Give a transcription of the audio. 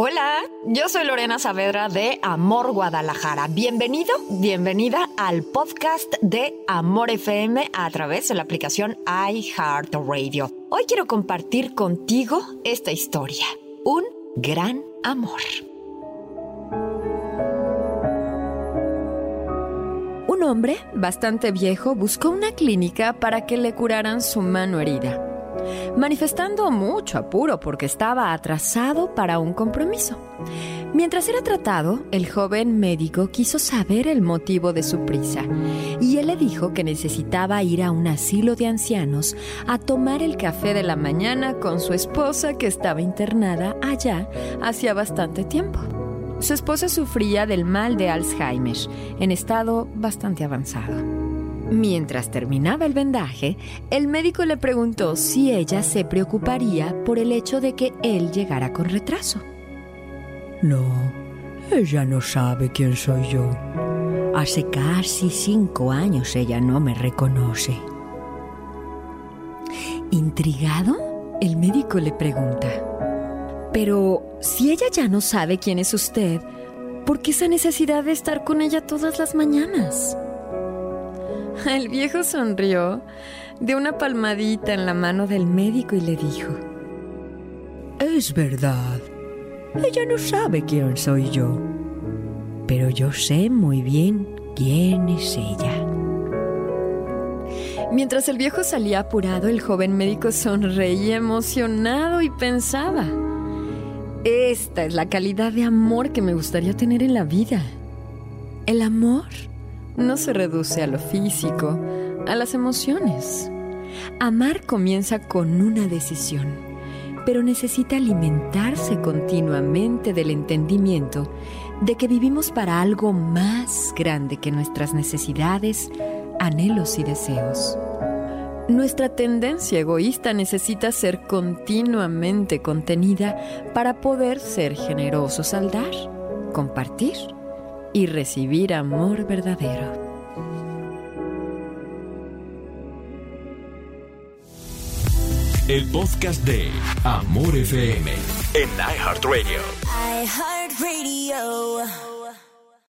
Hola, yo soy Lorena Saavedra de Amor Guadalajara. Bienvenido, bienvenida al podcast de Amor FM a través de la aplicación iHeartRadio. Hoy quiero compartir contigo esta historia. Un gran amor. Un hombre bastante viejo buscó una clínica para que le curaran su mano herida, manifestando mucho apuro porque estaba atrasado para un compromiso. Mientras era tratado, el joven médico quiso saber el motivo de su prisa y él le dijo que necesitaba ir a un asilo de ancianos a tomar el café de la mañana con su esposa que estaba internada allá hacía bastante tiempo. Su esposa sufría del mal de Alzheimer, en estado bastante avanzado. Mientras terminaba el vendaje, el médico le preguntó si ella se preocuparía por el hecho de que él llegara con retraso. No, ella no sabe quién soy yo. Hace casi cinco años ella no me reconoce. Intrigado, el médico le pregunta, pero si ella ya no sabe quién es usted, ¿por qué esa necesidad de estar con ella todas las mañanas? El viejo sonrió, dio una palmadita en la mano del médico y le dijo, Es verdad, ella no sabe quién soy yo, pero yo sé muy bien quién es ella. Mientras el viejo salía apurado, el joven médico sonreía emocionado y pensaba, esta es la calidad de amor que me gustaría tener en la vida. El amor no se reduce a lo físico, a las emociones. Amar comienza con una decisión, pero necesita alimentarse continuamente del entendimiento de que vivimos para algo más grande que nuestras necesidades, anhelos y deseos. Nuestra tendencia egoísta necesita ser continuamente contenida para poder ser generosos al dar, compartir y recibir amor verdadero. El podcast de Amor FM en iHeartRadio. iHeartRadio.